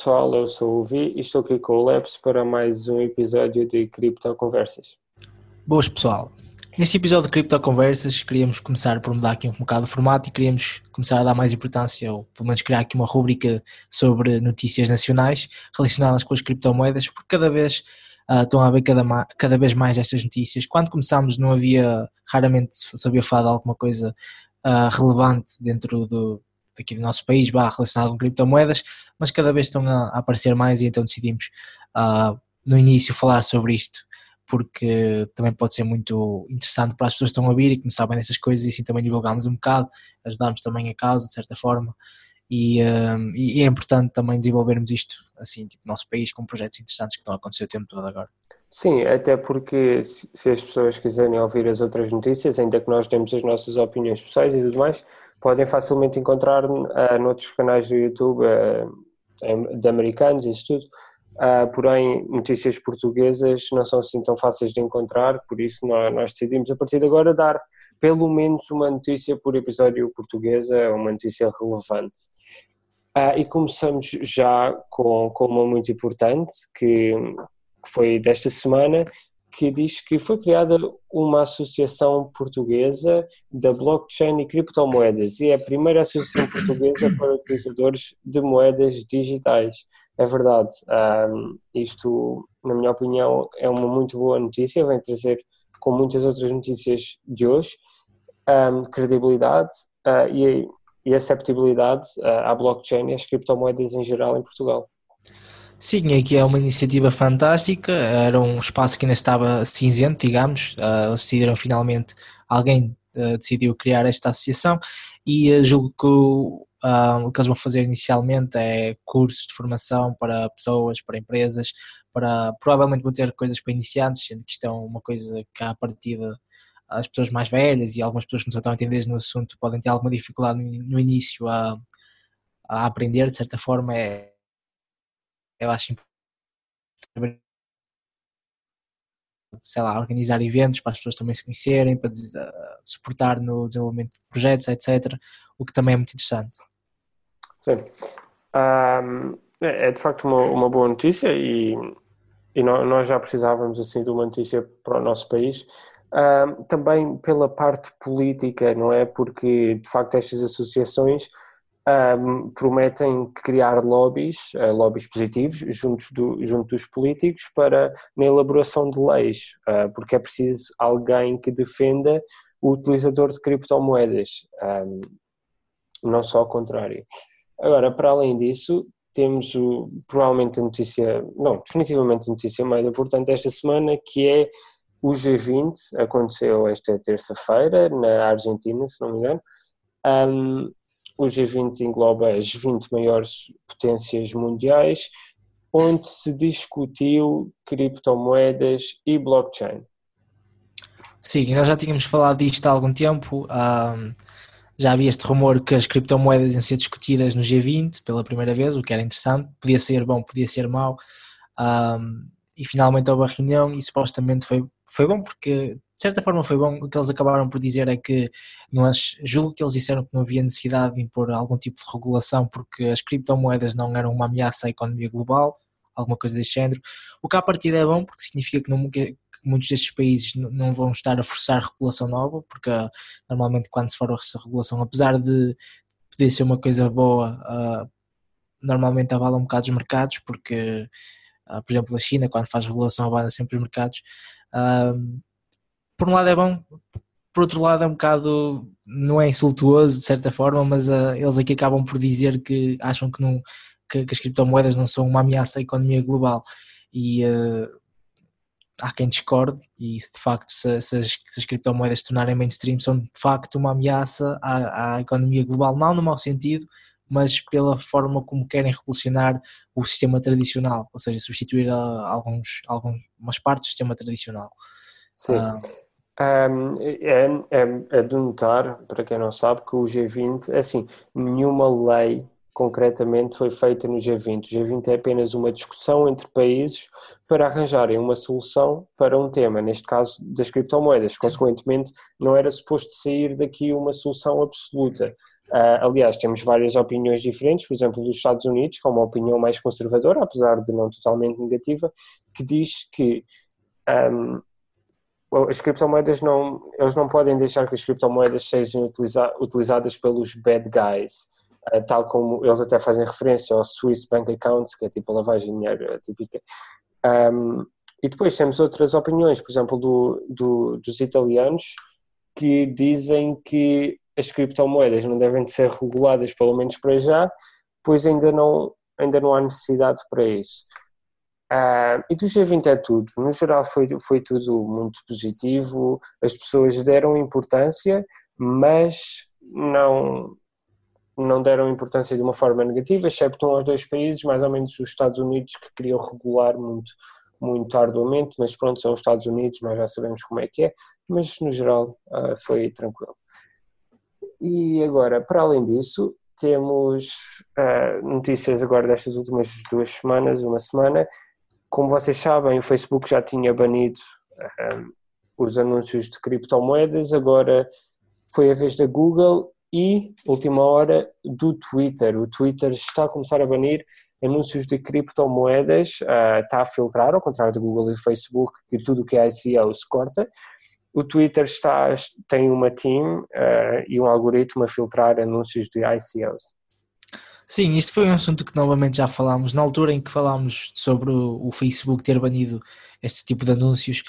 Pessoal, eu sou o Vi e estou aqui com o Leps para mais um episódio de Cripto Conversas. Boas pessoal, neste episódio de Cripto Conversas queríamos começar por mudar aqui um bocado o formato e queríamos começar a dar mais importância, ou pelo menos criar aqui uma rúbrica sobre notícias nacionais relacionadas com as criptomoedas, porque cada vez uh, estão a haver cada, cada vez mais estas notícias. Quando começámos não havia, raramente sabia falar de alguma coisa uh, relevante dentro do, aqui do nosso país, barra relacionado com criptomoedas, mas cada vez estão a, aparecer mais e então decidimos uh, no início falar sobre isto, porque também pode ser muito interessante para as pessoas que estão a ouvir e que não sabem dessas coisas e assim também divulgamos um bocado, ajudamos também a causa de certa forma e, uh, e é importante também desenvolvermos isto assim, tipo, no nosso país com projetos interessantes que estão a acontecer o tempo todo agora. Sim, até porque se as pessoas quiserem ouvir as outras notícias, ainda que nós temos as nossas opiniões pessoais e tudo mais, podem facilmente encontrar uh, noutros canais do YouTube uh, de americanos, isso tudo. Uh, porém, notícias portuguesas não são assim tão fáceis de encontrar, por isso nós, nós decidimos a partir de agora dar pelo menos uma notícia por episódio portuguesa, uma notícia relevante. Uh, e começamos já com, com uma muito importante, que que foi desta semana, que diz que foi criada uma associação portuguesa da blockchain e criptomoedas e é a primeira associação portuguesa para utilizadores de moedas digitais. É verdade, um, isto, na minha opinião, é uma muito boa notícia, vem trazer, com muitas outras notícias de hoje, um, credibilidade uh, e, e acceptabilidade uh, à blockchain e às criptomoedas em geral em Portugal. Sim, aqui é uma iniciativa fantástica, era um espaço que ainda estava cinzento, digamos, uh, decidiram finalmente, alguém uh, decidiu criar esta associação e uh, julgo que o que eles vão fazer inicialmente é cursos de formação para pessoas, para empresas, para provavelmente vão ter coisas para iniciantes, sendo que isto é uma coisa que à partida as pessoas mais velhas e algumas pessoas que não estão a entender no assunto podem ter alguma dificuldade no, no início a, a aprender, de certa forma é eu acho importante sei lá, organizar eventos para as pessoas também se conhecerem, para suportar no desenvolvimento de projetos, etc. O que também é muito interessante. Sim. Um, é, é de facto uma, uma boa notícia e, e nós já precisávamos assim de uma notícia para o nosso país. Um, também pela parte política, não é? Porque de facto estas associações um, prometem criar lobbies, uh, lobbies positivos, juntos do, junto dos políticos, para na elaboração de leis, uh, porque é preciso alguém que defenda o utilizador de criptomoedas, um, não só ao contrário. Agora, para além disso, temos o, provavelmente a notícia, não, definitivamente a notícia mais importante desta semana, que é o G20, aconteceu esta terça-feira na Argentina, se não me engano, um, o G20 engloba as 20 maiores potências mundiais, onde se discutiu criptomoedas e blockchain. Sim, nós já tínhamos falado disto há algum tempo. Um, já havia este rumor que as criptomoedas iam ser discutidas no G20 pela primeira vez, o que era interessante. Podia ser bom, podia ser mau. Um, e finalmente houve a reunião e supostamente foi, foi bom porque de certa forma foi bom, o que eles acabaram por dizer é que nós julgo que eles disseram que não havia necessidade de impor algum tipo de regulação porque as criptomoedas não eram uma ameaça à economia global, alguma coisa deste género, o que à partida é bom porque significa que, não, que muitos destes países não vão estar a forçar regulação nova, porque uh, normalmente quando se for essa regulação, apesar de poder ser uma coisa boa, uh, normalmente avala um bocado os mercados, porque, uh, por exemplo, a China, quando faz regulação, avala sempre os mercados por um lado é bom, por outro lado é um bocado, não é insultuoso de certa forma, mas uh, eles aqui acabam por dizer que acham que, não, que, que, as criptomoedas não são uma ameaça à economia global e uh, há quem discorde e de facto se, se, as, se, as, criptomoedas se tornarem mainstream são de facto uma ameaça à, à economia global, não no mau sentido, mas pela forma como querem revolucionar o sistema tradicional, ou seja, substituir ah, alguns, algumas partes do sistema tradicional. Sim. Ah, um, é, é, é de notar, para quem não sabe, que o G20, é assim, nenhuma lei concretamente foi feita no G20. O G20 é apenas uma discussão entre países para arranjarem uma solução para um tema, neste caso das criptomoedas. Consequentemente, não era suposto sair daqui uma solução absoluta. Uh, aliás, temos várias opiniões diferentes, por exemplo, dos Estados Unidos, com uma opinião mais conservadora, apesar de não totalmente negativa, que diz que um, as criptomoedas não, eles não podem deixar que as criptomoedas sejam utiliza, utilizadas pelos bad guys, uh, tal como eles até fazem referência aos Swiss Bank Accounts, que é tipo a lavagem de dinheiro típica. Um, e depois temos outras opiniões, por exemplo, do, do, dos italianos, que dizem que as criptomoedas não devem ser reguladas, pelo menos para já, pois ainda não, ainda não há necessidade para isso. Uh, e do G20 é tudo. No geral foi, foi tudo muito positivo, as pessoas deram importância, mas não, não deram importância de uma forma negativa, excepto aos dois países, mais ou menos os Estados Unidos, que queriam regular muito, muito arduamente, mas pronto, são os Estados Unidos, nós já sabemos como é que é, mas no geral uh, foi tranquilo. E agora, para além disso, temos uh, notícias agora destas últimas duas semanas, uma semana. Como vocês sabem, o Facebook já tinha banido uh, os anúncios de criptomoedas, agora foi a vez da Google e, última hora, do Twitter. O Twitter está a começar a banir anúncios de criptomoedas, uh, está a filtrar, ao contrário do Google e do Facebook, que tudo o que é ICO se corta, o Twitter está, tem uma team uh, e um algoritmo a filtrar anúncios de ICOs. Sim, isto foi um assunto que novamente já falámos na altura em que falámos sobre o, o Facebook ter banido este tipo de anúncios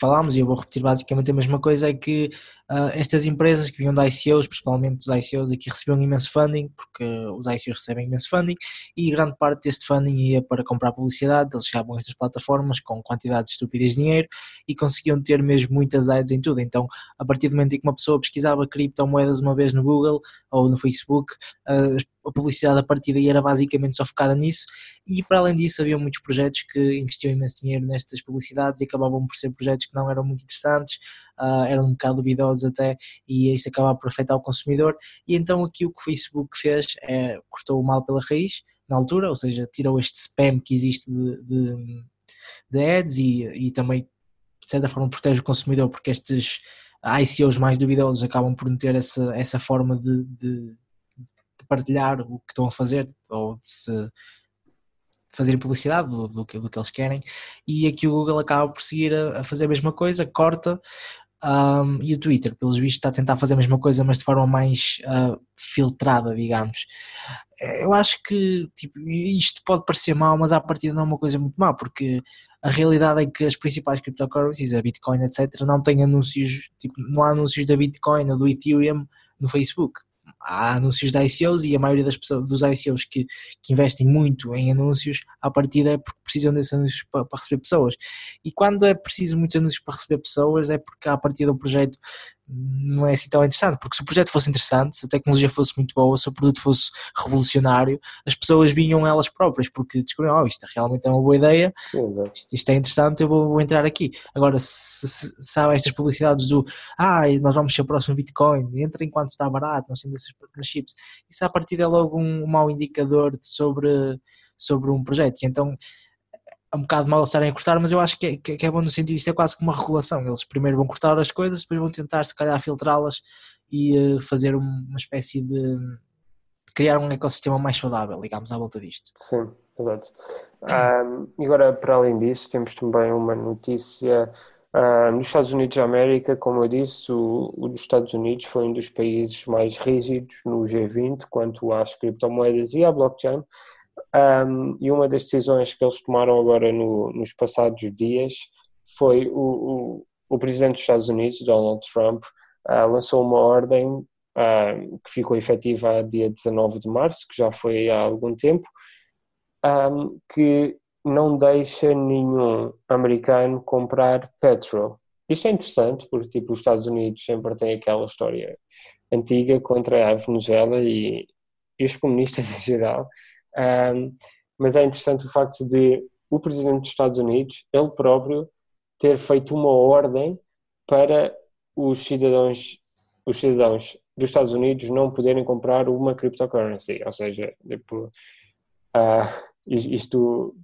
falámos, e eu vou repetir basicamente a mesma coisa, é que uh, estas empresas que vinham da ICOs, principalmente os ICOs aqui recebiam imenso funding, porque os ICOs recebem imenso funding, e grande parte deste funding ia para comprar publicidade, eles chegavam a estas plataformas com quantidades estúpidas de dinheiro e conseguiam ter mesmo muitas ads em tudo, então a partir do momento em que uma pessoa pesquisava criptomoedas uma vez no Google ou no Facebook, uh, a publicidade a partir daí era basicamente só focada nisso. E para além disso havia muitos projetos que investiam imenso dinheiro nestas publicidades e acabavam por ser projetos que não eram muito interessantes, uh, eram um bocado duvidosos até e isto acabava por afetar o consumidor. E então aqui o que o Facebook fez é cortou o mal pela raiz na altura, ou seja, tirou este spam que existe de, de, de ads e, e também de certa forma protege o consumidor porque estes ICOs mais duvidosos acabam por ter essa, essa forma de, de partilhar o que estão a fazer ou de se fazerem publicidade do, do, que, do que eles querem e aqui o Google acaba por seguir a, a fazer a mesma coisa, corta um, e o Twitter, pelos vistos, está a tentar fazer a mesma coisa, mas de forma mais uh, filtrada, digamos. Eu acho que tipo, isto pode parecer mal, mas à partida não é uma coisa muito má, porque a realidade é que as principais cryptocurrencies, a Bitcoin, etc., não têm anúncios, tipo, não há anúncios da Bitcoin ou do Ethereum no Facebook há anúncios de ICOs e a maioria das pessoas, dos ICOs que, que investem muito em anúncios, à partida é porque precisam desses anúncios para, para, receber pessoas. E quando é preciso muitos anúncios para receber pessoas, é porque à partida o projeto não é assim tão interessante, porque se o projeto fosse interessante, se a tecnologia fosse muito boa, se o produto fosse revolucionário, as pessoas vinham elas próprias, porque descobriam, oh, isto realmente é uma boa ideia, isto, isto, é interessante, eu vou, vou entrar aqui. Agora, se, se, sabe estas publicidades do, ah, nós vamos ser o próximo Bitcoin, entra enquanto está barato, nós temos essas partnerships, isso à partida é logo um, um mau indicador sobre, sobre um projeto, e então é um bocado mal estarem a cortar, mas eu acho que é, que é bom no sentido, isto é quase como uma regulação, eles primeiro vão cortar as coisas, depois vão tentar se calhar filtrá-las e uh, fazer uma espécie de, de, criar um ecossistema mais saudável, digamos, à volta disto. Sim, exato. Um, agora, para além disso, temos também uma notícia uh, nos Estados Unidos da América, como eu disse, o, os Estados Unidos foi um dos países mais rígidos no G20 quanto às criptomoedas e à blockchain, um, e uma das decisões que eles tomaram agora no, nos passados dias foi o, o, o, presidente dos Estados Unidos, Donald Trump, uh, lançou uma ordem uh, que ficou efetiva a dia 19 de março, que já foi há algum tempo, um, que não deixa nenhum americano comprar petrol. Isto é interessante porque tipo, os Estados Unidos sempre têm aquela história antiga contra a Venezuela e, e os comunistas em geral. Um, mas é interessante o facto de o presidente dos Estados Unidos, ele próprio, ter feito uma ordem para os cidadãos, os cidadãos dos Estados Unidos não poderem comprar uma cryptocurrency, ou seja, tipo, uh, isto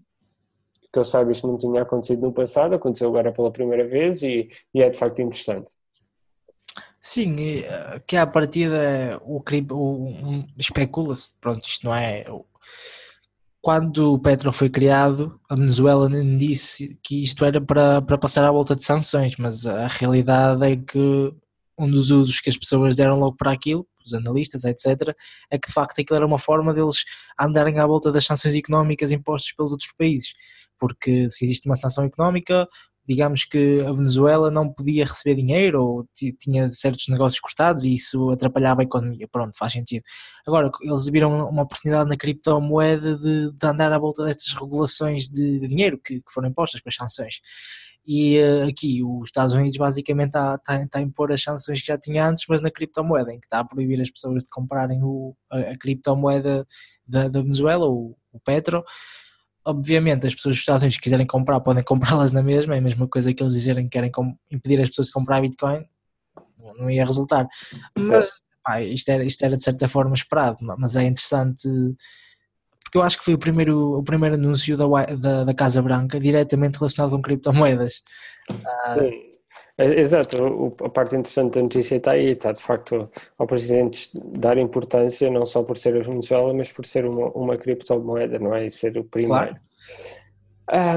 que eu saiba, isto não tinha acontecido no passado, aconteceu agora pela primeira vez e, e é de facto interessante. Sim, eh, que à partida o, o um, especula-se, pronto, isto não é. Quando o Petro foi criado, a Venezuela disse que isto era para, para passar à volta de sanções, mas a realidade é que um dos usos que as pessoas deram logo para aquilo, os analistas, etc., é que de facto aquilo era uma forma deles andarem à volta das sanções económicas impostas pelos outros países, porque se existe uma sanção económica, digamos que a Venezuela não podia receber dinheiro ou tinha certos negócios cortados e isso atrapalhava a economia. Pronto, faz sentido. Agora, eles viram uma oportunidade na criptomoeda de, de andar à volta destas regulações de, dinheiro que, que, foram impostas com as sanções. E uh, aqui os Estados Unidos basicamente está, está, está, a impor as sanções que já tinha antes, mas na criptomoeda, em que está a proibir as pessoas de comprarem o, a, a criptomoeda da, da Venezuela, o, o Petro, obviamente as pessoas dos Estados Unidos que quiserem comprar podem comprá-las na mesma, é a mesma coisa que eles dizerem que querem impedir as pessoas de comprar Bitcoin, não ia resultar. Mas pá, isto, era, isto era de certa forma esperado, mas é interessante porque eu acho que foi o primeiro, o primeiro anúncio da, da, da Casa Branca diretamente relacionado com criptomoedas. Sim. É, exato, a parte interessante da notícia está aí, está de facto ao Presidente dar importância não só por ser a Venezuela, mas por ser uma, uma criptomoeda, não é? E ser o primeiro. Claro.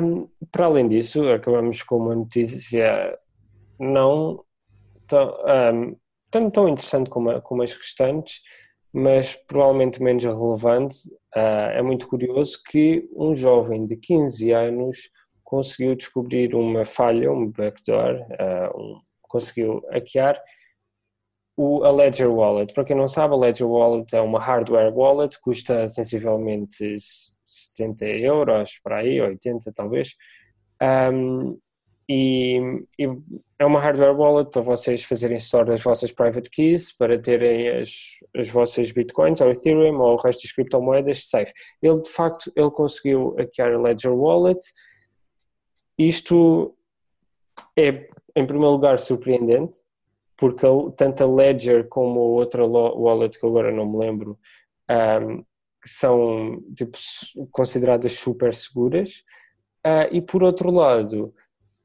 Um, para além disso, acabamos com uma notícia não tão, um, tanto tão interessante como, como as restantes, mas provavelmente menos relevante. Uh, é muito curioso que um jovem de 15 anos conseguiu descobrir uma falha, um backdoor, uh, um, conseguiu hackear o, a Ledger Wallet. Para quem não sabe, a Ledger Wallet é uma hardware wallet, custa sensivelmente 70 euros, para aí, 80 talvez. Um, e, e, é uma hardware wallet para vocês fazerem store das vossas private keys, para terem as, as vossas bitcoins ou Ethereum ou o resto das criptomoedas safe. Ele de facto ele conseguiu hackear a Ledger Wallet, isto é, em primeiro lugar, surpreendente, porque tanto a Ledger como a outra wallet, que agora não me lembro, um, são tipo, consideradas super seguras. Uh, e por outro lado,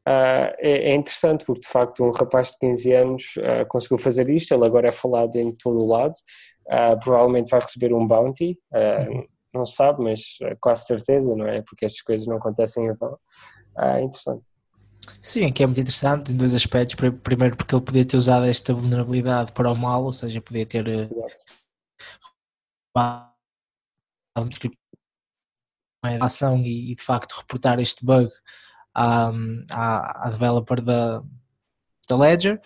Uh, é, é, interessante porque de facto um rapaz de 15 anos uh, conseguiu fazer isto, ele agora é falado em todo o lado, uh, provavelmente vai receber um bounty, uhum. não sabe, mas quase certeza, não é? Porque estas coisas não acontecem em vão ah, interessante. Sim, que é muito interessante em dois aspectos. Primeiro, porque ele podia ter usado esta vulnerabilidade para o mal, ou seja, podia ter eh, uma ação e, e, de facto reportar este bug à, à, à developer da, da Ledger.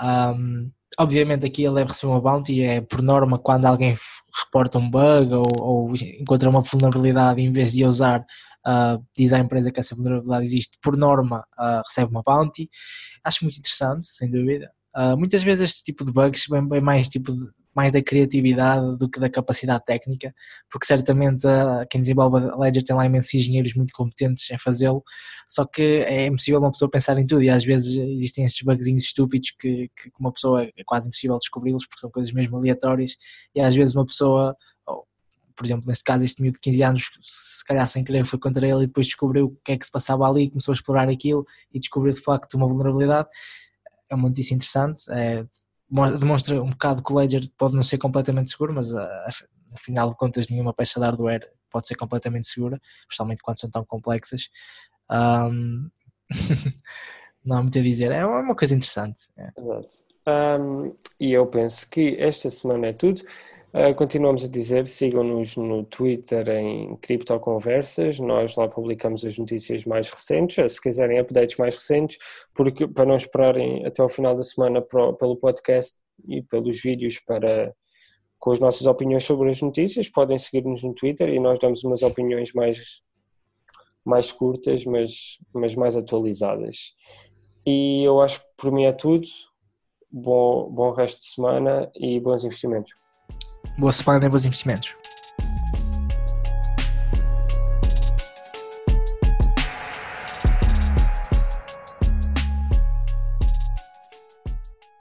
Um, obviamente aqui ele deve receber uma bounty, é por norma quando alguém reporta um bug ou, ou encontra uma vulnerabilidade em vez de usar uh, diz à empresa que essa vulnerabilidade existe, por norma uh, recebe uma bounty. Acho muito interessante, sem dúvida. Uh, muitas vezes este tipo de bugs vem mais tipo de, mais da criatividade do que da capacidade técnica, porque certamente quem desenvolve a Ledger tem lá imensos engenheiros muito competentes em fazê-lo, só que é impossível uma pessoa pensar em tudo e às vezes existem estes bugzinhos estúpidos que, que uma pessoa é quase impossível descobri-los porque são coisas mesmo aleatórias e às vezes uma pessoa por exemplo, neste caso, este miúdo de 15 anos, se calhar sem querer, foi contra ele e depois descobriu o que é que se passava ali, começou a explorar aquilo e descobriu de facto uma vulnerabilidade. É uma notícia interessante, é, demonstra um bocado que o Ledger pode não ser completamente seguro, mas afinal de contas, nenhuma peça de hardware pode ser completamente segura, especialmente quando são tão complexas. Um, não há muito a dizer, é uma coisa interessante. É. Exato. Um, e eu penso que esta semana é tudo. Uh, continuamos a dizer, sigam-nos no Twitter em Criptoconversas, nós lá publicamos as notícias mais recentes, se quiserem updates mais recentes, porque para não esperarem até ao final da semana pelo podcast e pelos vídeos para com as nossas opiniões sobre as notícias, podem seguir-nos no Twitter e nós damos umas opiniões mais, mais curtas, mas, mas mais atualizadas. E eu acho que por mim é tudo. Bom, bom resto de semana e bons investimentos. Boa semana e bons investimentos.